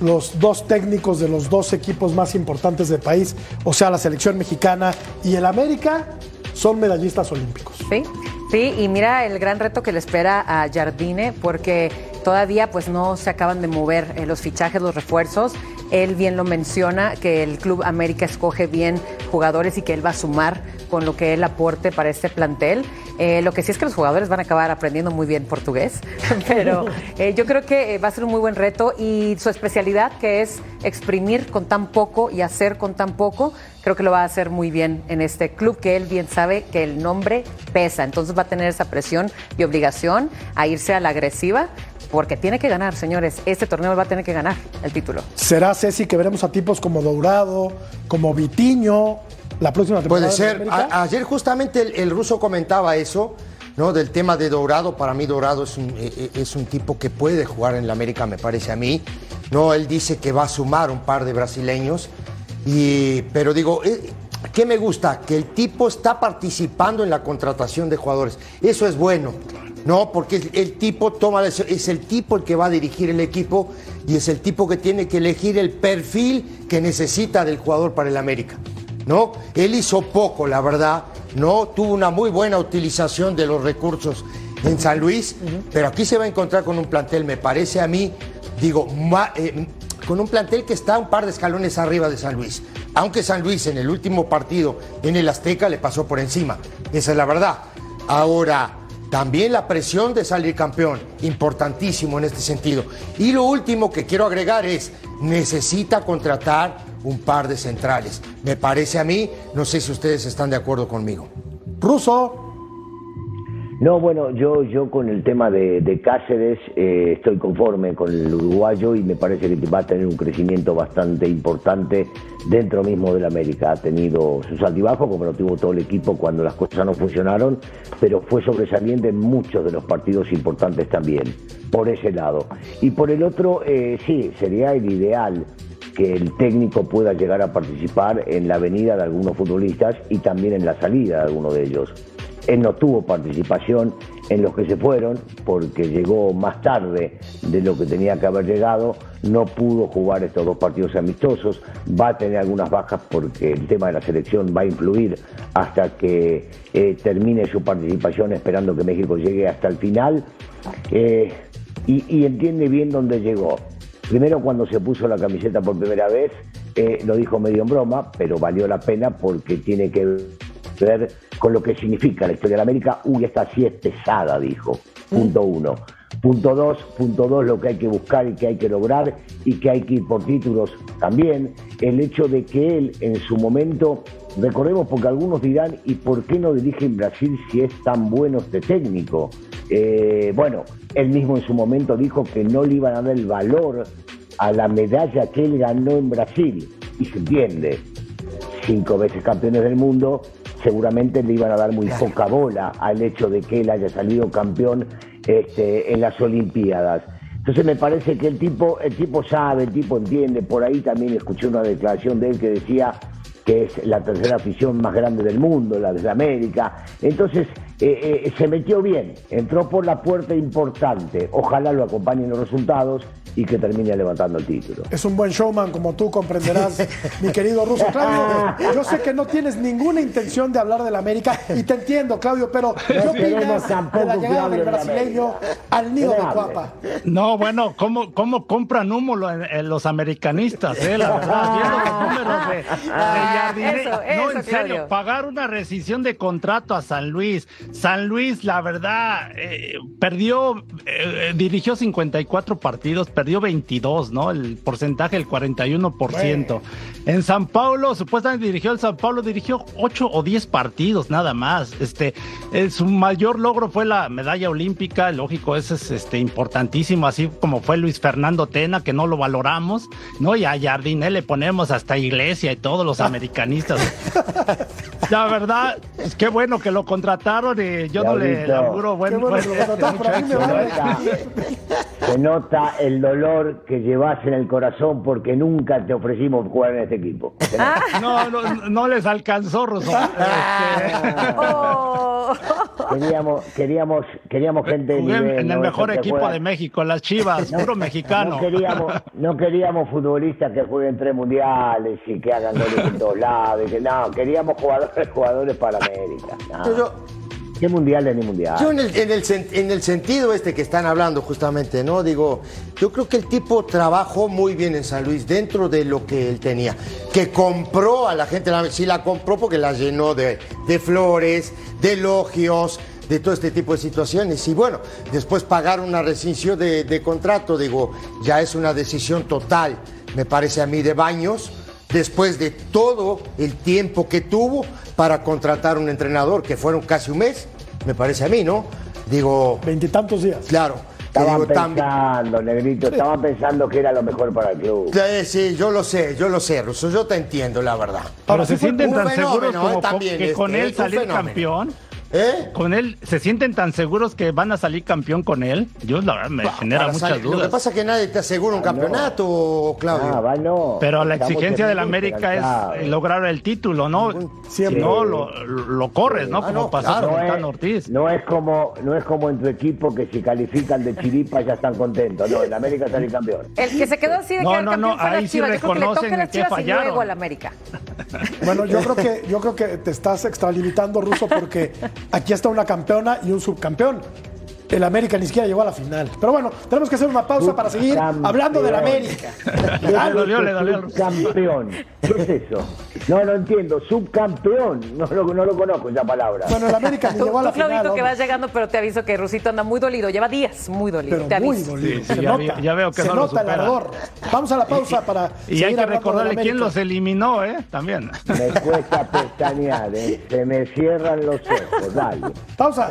Los dos técnicos de los dos equipos más importantes del país, o sea, la selección mexicana y el América, son medallistas olímpicos. Sí, sí, y mira el gran reto que le espera a Jardine, porque todavía pues no se acaban de mover eh, los fichajes, los refuerzos. Él bien lo menciona, que el Club América escoge bien jugadores y que él va a sumar con lo que él aporte para este plantel. Eh, lo que sí es que los jugadores van a acabar aprendiendo muy bien portugués, pero eh, yo creo que va a ser un muy buen reto y su especialidad, que es exprimir con tan poco y hacer con tan poco, creo que lo va a hacer muy bien en este club, que él bien sabe que el nombre pesa, entonces va a tener esa presión y obligación a irse a la agresiva porque tiene que ganar, señores. Este torneo va a tener que ganar el título. ¿Será, Ceci, que veremos a tipos como Dourado, como Vitiño la próxima temporada? Puede ser. ayer justamente el, ruso comentaba eso, ¿no? Del tema de Dourado. Para mí Dourado es un, e, e, es un tipo que puede jugar en la América, me parece a mí. No, él dice que va a sumar un par de brasileños. Y, pero digo, eh, ¿qué me gusta? Que el tipo está participando en la contratación de jugadores. Eso es bueno. No, porque el tipo toma es el tipo el que va a dirigir el equipo y es el tipo que tiene que elegir el perfil que necesita del jugador para el América. ¿No? Él hizo poco, la verdad, no tuvo una muy buena utilización de los recursos en San Luis, pero aquí se va a encontrar con un plantel, me parece a mí, digo, eh, con un plantel que está un par de escalones arriba de San Luis. Aunque San Luis en el último partido en el Azteca le pasó por encima, esa es la verdad. Ahora, también la presión de salir campeón, importantísimo en este sentido. Y lo último que quiero agregar es, necesita contratar un par de centrales. Me parece a mí, no sé si ustedes están de acuerdo conmigo. Ruso. No, bueno, yo, yo con el tema de, Cáceres eh, estoy conforme con el uruguayo y me parece que va a tener un crecimiento bastante importante dentro mismo del América. Ha tenido sus altibajos, como lo tuvo todo el equipo cuando las cosas no funcionaron, pero fue sobresaliente en muchos de los partidos importantes también, por ese lado. Y por el otro, eh, sí, sería el ideal que el técnico pueda llegar a participar en la venida de algunos futbolistas y también en la salida de algunos de ellos. Él no tuvo participación en los que se fueron porque llegó más tarde de lo que tenía que haber llegado, no pudo jugar estos dos partidos amistosos, va a tener algunas bajas porque el tema de la selección va a influir hasta que eh, termine su participación esperando que México llegue hasta el final. Eh, y, entiende bien dónde llegó. Primero cuando se puso la camiseta por primera vez, eh, lo dijo medio en broma, pero valió la pena porque tiene que ver con lo que significa la historia de América. Uy, esta sí es pesada, dijo. Punto uno. Punto dos, punto dos, lo que hay que buscar y que hay que lograr y que hay que ir por títulos también. El hecho de que él en su momento, recordemos porque algunos dirán, ¿y por qué no dirige en Brasil si es tan bueno este técnico? Eh, bueno, él mismo en su momento dijo que no le iban a dar el valor a la medalla que él ganó en Brasil. Y se entiende, cinco veces campeones del mundo, seguramente le iban a dar muy poca bola al hecho de que él haya salido campeón este, en las Olimpiadas. Entonces me parece que el tipo, el tipo sabe, el tipo entiende. Por ahí también escuché una declaración de él que decía que es la tercera afición más grande del mundo, la de América. Entonces eh, eh, se metió bien, entró por la puerta importante. Ojalá lo acompañen los resultados y que termine levantando el título. Es un buen showman, como tú comprenderás, mi querido Ruso. Claudio, yo sé que no tienes ninguna intención de hablar del América y te entiendo, Claudio, pero ¿qué No opinas de la que llegada del de brasileño al nido de. Cuapa? No, bueno, ¿cómo, cómo compran humo los americanistas? Eh? La verdad, viendo los números de, de Jardine. Eso, no, en serio, Claudio. pagar una rescisión de contrato a San Luis. San Luis, la verdad, eh, perdió, eh, dirigió 54 partidos, perdió 22, ¿no? El porcentaje, el 41%. En San Paulo, supuestamente dirigió el San Paulo, dirigió 8 o 10 partidos, nada más. Este, eh, su mayor logro fue la medalla olímpica, lógico, ese es este, importantísimo, así como fue Luis Fernando Tena, que no lo valoramos, ¿no? Y a Jardine le ponemos hasta iglesia y todos los americanistas. La verdad, es qué bueno que lo contrataron y yo no le auguro buen, bueno buen- mucho éxito. vale. Se nota el dolor que llevas en el corazón porque nunca te ofrecimos jugar en este equipo. No, no, no les alcanzó, Ruso. Este, Oh. Queríamos, queríamos, queríamos gente de Jugué nivel, en el ¿no? mejor equipo juegan- de México, las Chivas, puro mexicano. No queríamos, no queríamos futbolistas que jueguen tres mundiales y que hagan goles en todos lados. y que- no, queríamos jugadores, jugadores para América. No. Yo- ¿Qué mundiales ni mundiales? Yo en el, en, el, en el sentido este que están hablando justamente, ¿no? Digo, yo creo que el tipo trabajó muy bien en San Luis dentro de lo que él tenía. Que compró a la gente, sí la compró porque la llenó de, de flores, de elogios, de todo este tipo de situaciones. Y bueno, después pagar una rescisión de, de contrato, digo, ya es una decisión total, me parece a mí, de Baños después de todo el tiempo que tuvo para contratar un entrenador, que fueron casi un mes, me parece a mí, ¿no? Digo, Veintitantos días. claro. Estaban digo, pensando, Negrito, estaban pensando que era lo mejor para el club. Eh, sí, yo lo sé, yo lo sé, Russo, yo te entiendo, la verdad. Pero se sí fue sienten un tan fenómeno, seguros ¿eh? como con- También, que con este, él salir fenómeno. campeón. ¿Eh? Con él, ¿se sienten tan seguros que van a salir campeón con él? Yo la verdad me genera muchas salir- Lo que dudas. pasa es que nadie te asegura un campeonato, Claudio. Ah, va, no. Pero la Estamos exigencia del América es eh, lograr el título, ¿no? Siempre. Si no, lo, lo corres, ¿no? Ah, Como no, pasó claro. con No Tan es, Ortiz. no es como no es como en tu equipo que si califican de chiripa ya están contentos. No, en América salir campeón. El que se quedó así de No, quedar no, campeón no, ahí sí creo que le reconocen que Chivas y fallaron. luego al América. Bueno, yo creo que yo creo que te estás extralimitando, Ruso, porque aquí está una campeona y un subcampeón. El América ni siquiera llegó a la final. Pero bueno, tenemos que hacer una pausa para seguir hablando del América. Le dolió, le dolió. Subcampeón. ¿Qué es eso? No, no entiendo. Subcampeón. No, lo- no lo conozco esa palabra. Bueno, el América ni llegó a la tú, Claudito, final. que vas llegando, pero te aviso que Rusito anda muy dolido. Lleva días muy dolido. Pero te muy aviso. dolido. Sí, sí, se ya nota. vi- ya veo que se no lo nota el ardor. Vamos a la pausa para. Y hay que recordarle quién América. los eliminó, ¿eh? También. Me cuesta pestañear, ¿eh? Se me cierran los ojos. Dale. Pausa.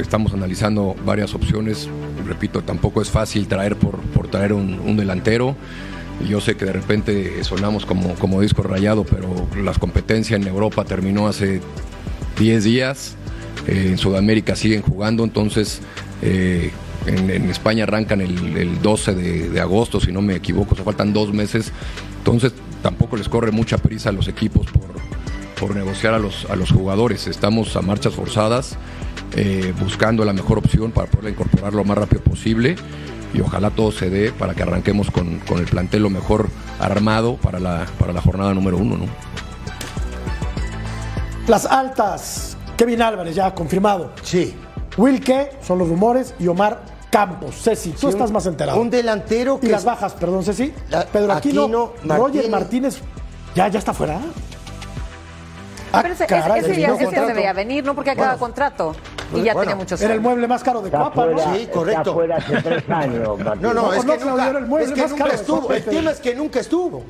Estamos analizando varias opciones. Repito, tampoco es fácil traer por, por traer un, un delantero. Yo sé que de repente sonamos como, como disco rayado, pero las competencias en Europa terminó hace 10 días. Eh, en Sudamérica siguen jugando, entonces eh, en, España arrancan el, el 12 de, de agosto, si no me equivoco, se faltan dos meses. Entonces tampoco les corre mucha prisa a los equipos por, por negociar a los, a los jugadores. Estamos a marchas forzadas, eh, buscando la mejor opción para poder incorporar lo más rápido posible y ojalá todo se dé para que arranquemos con, con el plantel lo mejor armado para la, para la jornada número uno. ¿no? Las altas. Kevin Álvarez ya confirmado. Sí. Wilke, son los rumores, y Omar Campos. Ceci, tú Sí, estás un- más enterado. un delantero Y que las es- bajas, perdón, Ceci. La- Pedro Aquino, Aquino, Roger Martínez. ¿ya, ya está fuera? Ah, Pero ese, caray, ese, ese ya, ese ya se veía venir, ¿no? Porque acaba contrato. Y ya Bueno, tenía muchos Era el años. mueble más caro de Está Cuapa, ¿no? Sí, correcto. Está fuera hace tres años, Martín. No, no, No, es no, que nunca, era el mueble es que más nunca caro estuvo. El tema es que nunca estuvo.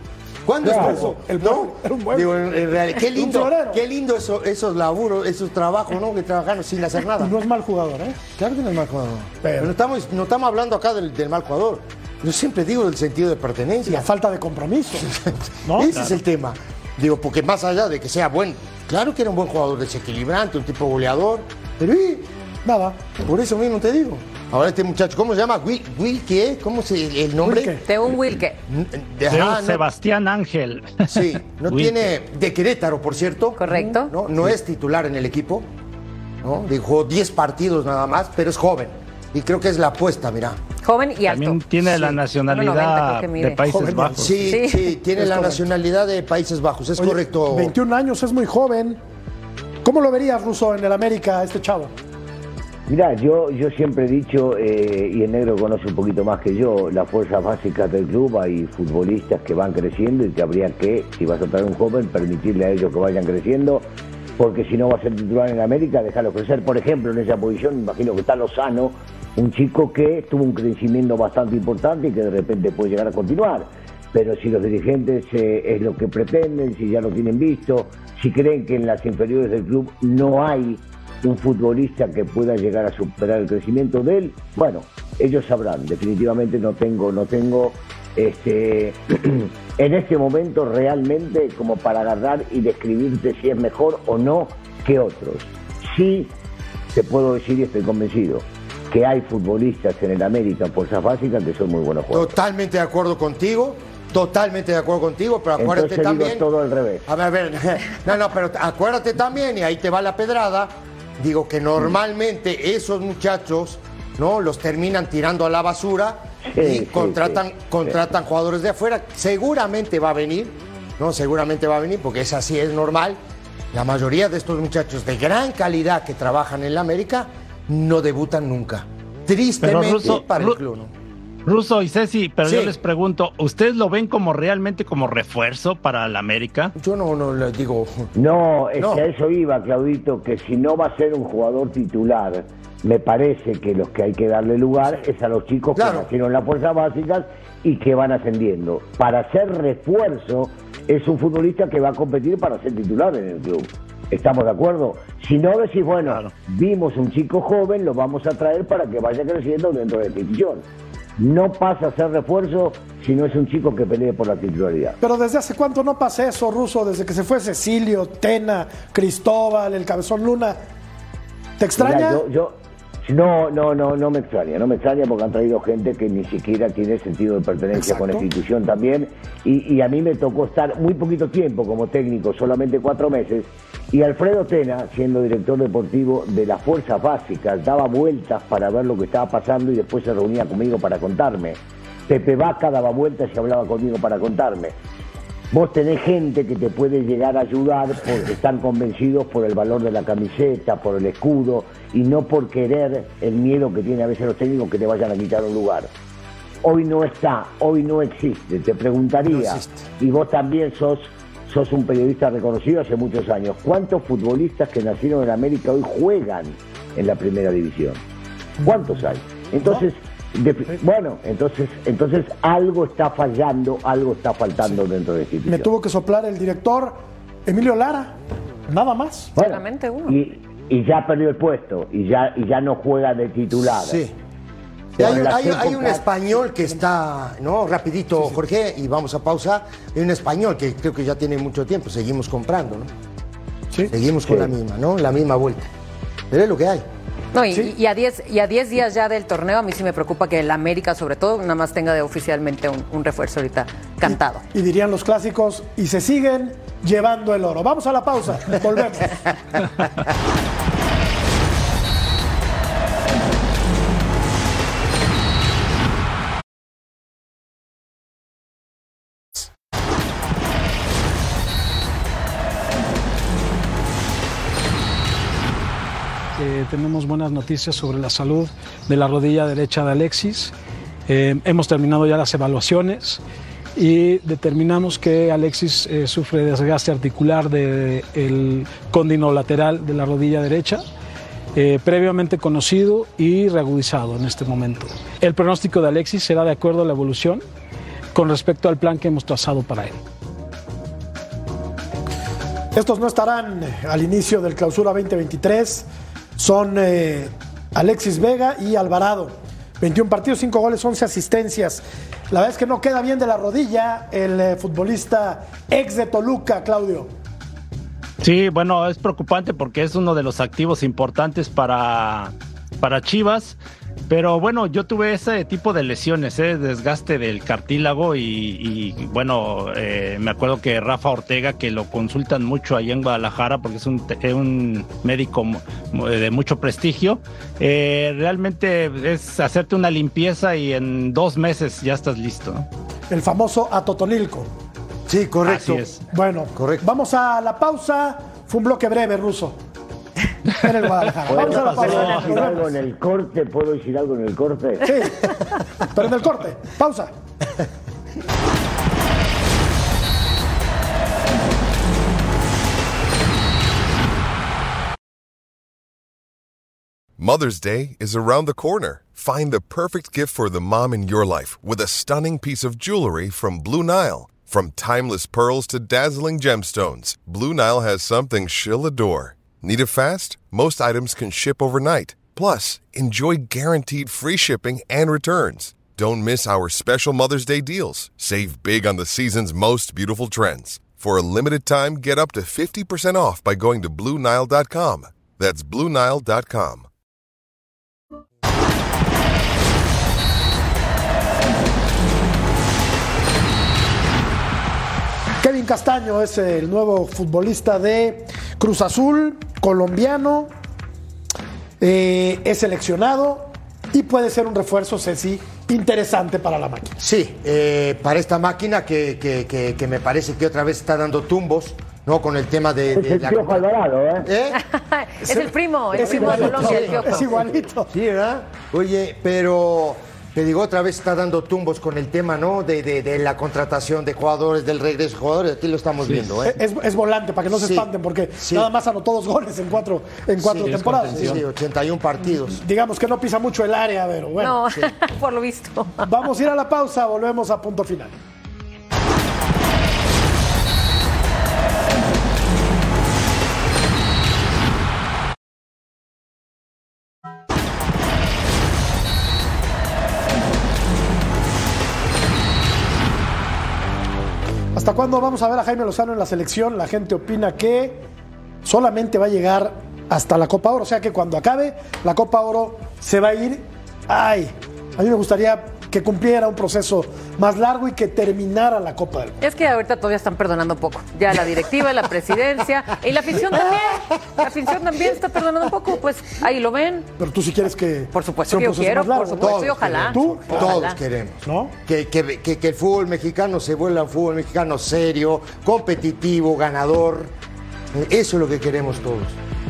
¿Cuándo Claro. estuvo? El ¿No? era un mueble. Digo, en, en realidad, qué lindo, qué lindo eso- esos laburos, esos trabajos, ¿no? Que trabajaron sin hacer nada. No es mal jugador, ¿eh? Claro que no es mal jugador. Pero- Pero no estamos, no estamos hablando acá del, del mal jugador. Yo siempre digo del sentido de Y pertenencia. la falta de compromiso. ¿no? Ese es el tema. Digo, porque más allá de que sea buen, claro que era un buen jugador desequilibrante, un tipo goleador, pero ¿y? Nada. por eso mismo te digo. Ahora este muchacho, ¿cómo se llama? Will ¿qué? ¿Cómo se el nombre? Wilke. De un Wilke. De- Teo ajá, no- Sebastián Ángel. Sí, no Wilke. tiene de Querétaro, por cierto. Correcto. No, no es titular en el equipo. ¿no? Jugó 10 partidos nada más, pero es joven. Y creo que es la apuesta, mira. Joven y alto. También tiene la Sí. 1.90 nacionalidad creo que mide. de Países Joven, Bajos. Sí, Sí. sí, tiene Es la correcto. nacionalidad de Países Bajos, es Oye, correcto. 21 años, es muy joven. ¿Cómo lo verías, Russo, en el América, este chavo? Mirá, yo, yo siempre he dicho, eh, y el negro conoce un poquito más que yo, las fuerzas básicas del club, hay futbolistas que van creciendo y que habría que, si vas a traer un joven, permitirle a ellos que vayan creciendo, porque si no va a ser titular en América, dejarlo crecer. Por ejemplo, en esa posición, imagino que está Lozano, un chico que tuvo un crecimiento bastante importante y que de repente puede llegar a continuar. Pero si los dirigentes eh, es lo que pretenden, si ya lo tienen visto, si creen que en las inferiores del club no hay un futbolista que pueda llegar a superar el crecimiento de él, bueno, ellos sabrán. Definitivamente no tengo, no tengo este en este momento realmente como para agarrar y describirte si es mejor o no que otros. Sí te puedo decir y estoy convencido que hay futbolistas en el América en fuerzas básicas que son muy buenos jugadores. Totalmente de acuerdo contigo, totalmente de acuerdo contigo, pero acuérdate Entonces digo también. todo al revés. A ver, a ver, no, no, pero acuérdate también, y ahí te va la pedrada, digo que normalmente esos muchachos, ¿no? Los terminan tirando a la basura Sí, y sí, contratan, sí. contratan jugadores de afuera. Seguramente va a venir, ¿no? Seguramente va a venir, porque es así, es normal. La mayoría de estos muchachos de gran calidad que trabajan en la América no debutan nunca. Tristemente para el club, ¿no? Russo y Ceci, pero yo les pregunto, ¿ustedes lo ven como realmente como refuerzo para el América? Yo no, no les digo. No, es No. que a eso iba, Claudito, que si no va a ser un jugador titular, me parece que los que hay que darle lugar es a los chicos Claro. que nacieron en las fuerzas básicas y que van ascendiendo. Para ser refuerzo, es un futbolista que va a competir para ser titular en el club. ¿Estamos de acuerdo? Si no decís, bueno, vimos un chico joven, lo vamos a traer para que vaya creciendo dentro de la institución. No pasa a ser refuerzo si no es un chico que pelee por la titularidad. Pero desde hace cuánto no pasa eso, Ruso, desde que se fue Cecilio, Tena, Cristóbal, el Cabezón Luna. ¿Te extraña? Mira, yo, yo- no, no, no, no me extraña, no me extraña porque han traído gente que ni siquiera tiene sentido de pertenencia con la institución también. Y, y a mí me tocó estar muy poquito tiempo como técnico, solamente cuatro meses. Y Alfredo Tena, siendo director deportivo de las fuerzas básicas, daba vueltas para ver lo que estaba pasando y después se reunía conmigo para contarme. Pepe Vaca daba vueltas y hablaba conmigo para contarme. Vos tenés gente que te puede llegar a ayudar porque están convencidos por el valor de la camiseta, por el escudo y no por querer el miedo que tienen a veces los técnicos que te vayan a quitar un lugar. Hoy no está, hoy no existe. Te preguntaría, y vos también sos, sos un periodista reconocido hace muchos años, ¿cuántos futbolistas que nacieron en América hoy juegan en la primera división? ¿Cuántos hay? Entonces, de- bueno, entonces, entonces algo está fallando, algo está faltando dentro de institución. Me tuvo que soplar el director Emilio Lara. Nada más. Solamente uno. y, y ya perdió el puesto y ya y ya no juega de titular. Sí. Y hay, un español que está, ¿no? Rapidito, Jorge, y vamos a pausa. Hay un español que creo que ya tiene mucho tiempo, seguimos comprando, ¿no? Seguimos con Sí. la misma, ¿no? La misma vuelta. Pero es lo que hay. No, y, y a 10 y a 10 días ya del torneo, a mí sí me preocupa que el América, sobre todo, nada más tenga de oficialmente un, un refuerzo ahorita cantado. Y dirían los clásicos, y se siguen llevando el oro. Vamos a la pausa, volvemos. tenemos buenas noticias sobre la salud de la rodilla derecha de Alexis. Eh, hemos terminado ya las evaluaciones y determinamos que Alexis eh, sufre desgaste articular del cóndilo lateral de la rodilla derecha, eh, previamente conocido y reagudizado en este momento. El pronóstico de Alexis será de acuerdo a la evolución con respecto al plan que hemos trazado para él. Estos no estarán al inicio del clausura 2023. Son eh, Alexis Vega y Alvarado. 21 partidos, 5 goles, 11 asistencias. La verdad es que no queda bien de la rodilla el eh, futbolista ex de Toluca, Claudio. Sí, bueno, es preocupante porque es uno de los activos importantes para, para Chivas. Pero bueno, yo tuve ese tipo de lesiones, ¿eh? desgaste del cartílago y, y, bueno, eh, me acuerdo que Rafa Ortega, que lo consultan mucho ahí en Guadalajara porque es un, te- un médico de mucho prestigio, eh, realmente es hacerte una limpieza y en dos meses ya estás listo. ¿no? El famoso Atotonilco. Sí, correcto. Así es. Bueno, vamos a la pausa. Fue un bloque breve, ruso. En el Guadalajara. Vamos a la ¿Puedo pausa. decir algo en el corte? ¿Puedo decir algo en el corte? Sí, pero en el corte. Pausa. Mother's Day is around the corner. Find the perfect gift for the mom in your life with a stunning piece of jewelry from Blue Nile. From timeless pearls to dazzling gemstones, Blue Nile has something she'll adore. Need it fast? Most items can ship overnight. Plus, enjoy guaranteed free shipping and returns. Don't miss our special Mother's Day deals. Save big on the season's most beautiful trends. For a limited time, get up to 50% off by going to BlueNile.com. That's BlueNile.com. Kevin Castaño es el nuevo futbolista de Cruz Azul, colombiano, eh, es seleccionado y puede ser un refuerzo, Ceci, interesante para la máquina. Sí, eh, para esta máquina que, que- que- que me parece que otra vez está dando tumbos, ¿no? Con el tema de, Es de el Piojo Alvarado, ¿eh? es el primo, el Es primo de igualito, Colombia, el sí, Piojo. es igualito. Sí, ¿verdad? Oye, pero te digo, otra vez está dando tumbos con el tema, ¿no? De, de- de la contratación de jugadores, del regreso de jugadores. Aquí lo estamos viendo, ¿eh? Es, es volante, para que no se Sí. espanten, porque Sí. nada más anotó dos goles en cuatro, en cuatro Sí, temporadas. Sí, sí, 81 partidos. Digamos que no pisa mucho el área, pero bueno. No, por lo visto. Vamos a ir a la pausa, volvemos a punto final. ¿Hasta cuándo vamos a ver a Jaime Lozano en la selección? La gente opina que solamente va a llegar hasta la Copa Oro. O sea que cuando acabe la Copa Oro se va a ir. Ay, a mí me gustaría que cumpliera un proceso más largo y que terminara la Copa del Mundo. Es que ahorita todavía están perdonando un poco. Ya la directiva, la presidencia y la afición también. La afición también está perdonando un poco. Pues ahí lo ven. Pero tú sí quieres que. Por supuesto que yo quiero, más largo, por ¿no? supuesto, y ojalá. ¿Tú? Ojalá. Todos queremos. ¿No? Que, que- que- que el fútbol mexicano se vuelva un fútbol mexicano serio, competitivo, ganador. Eso es lo que queremos todos.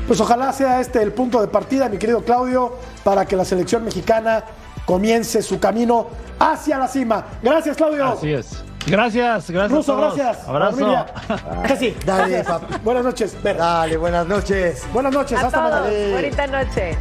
Pues ojalá sea este el punto de partida, mi querido Claudio, para que la selección mexicana comience su camino hacia la cima. Gracias, Claudio. Así es. Gracias, gracias. a Ruso, todos. gracias. Abrazo. Casi. Dale, Gracias. papi. Buenas noches. Ver. Dale, buenas noches. Buenas noches. A Hasta mañana. Bonita noche.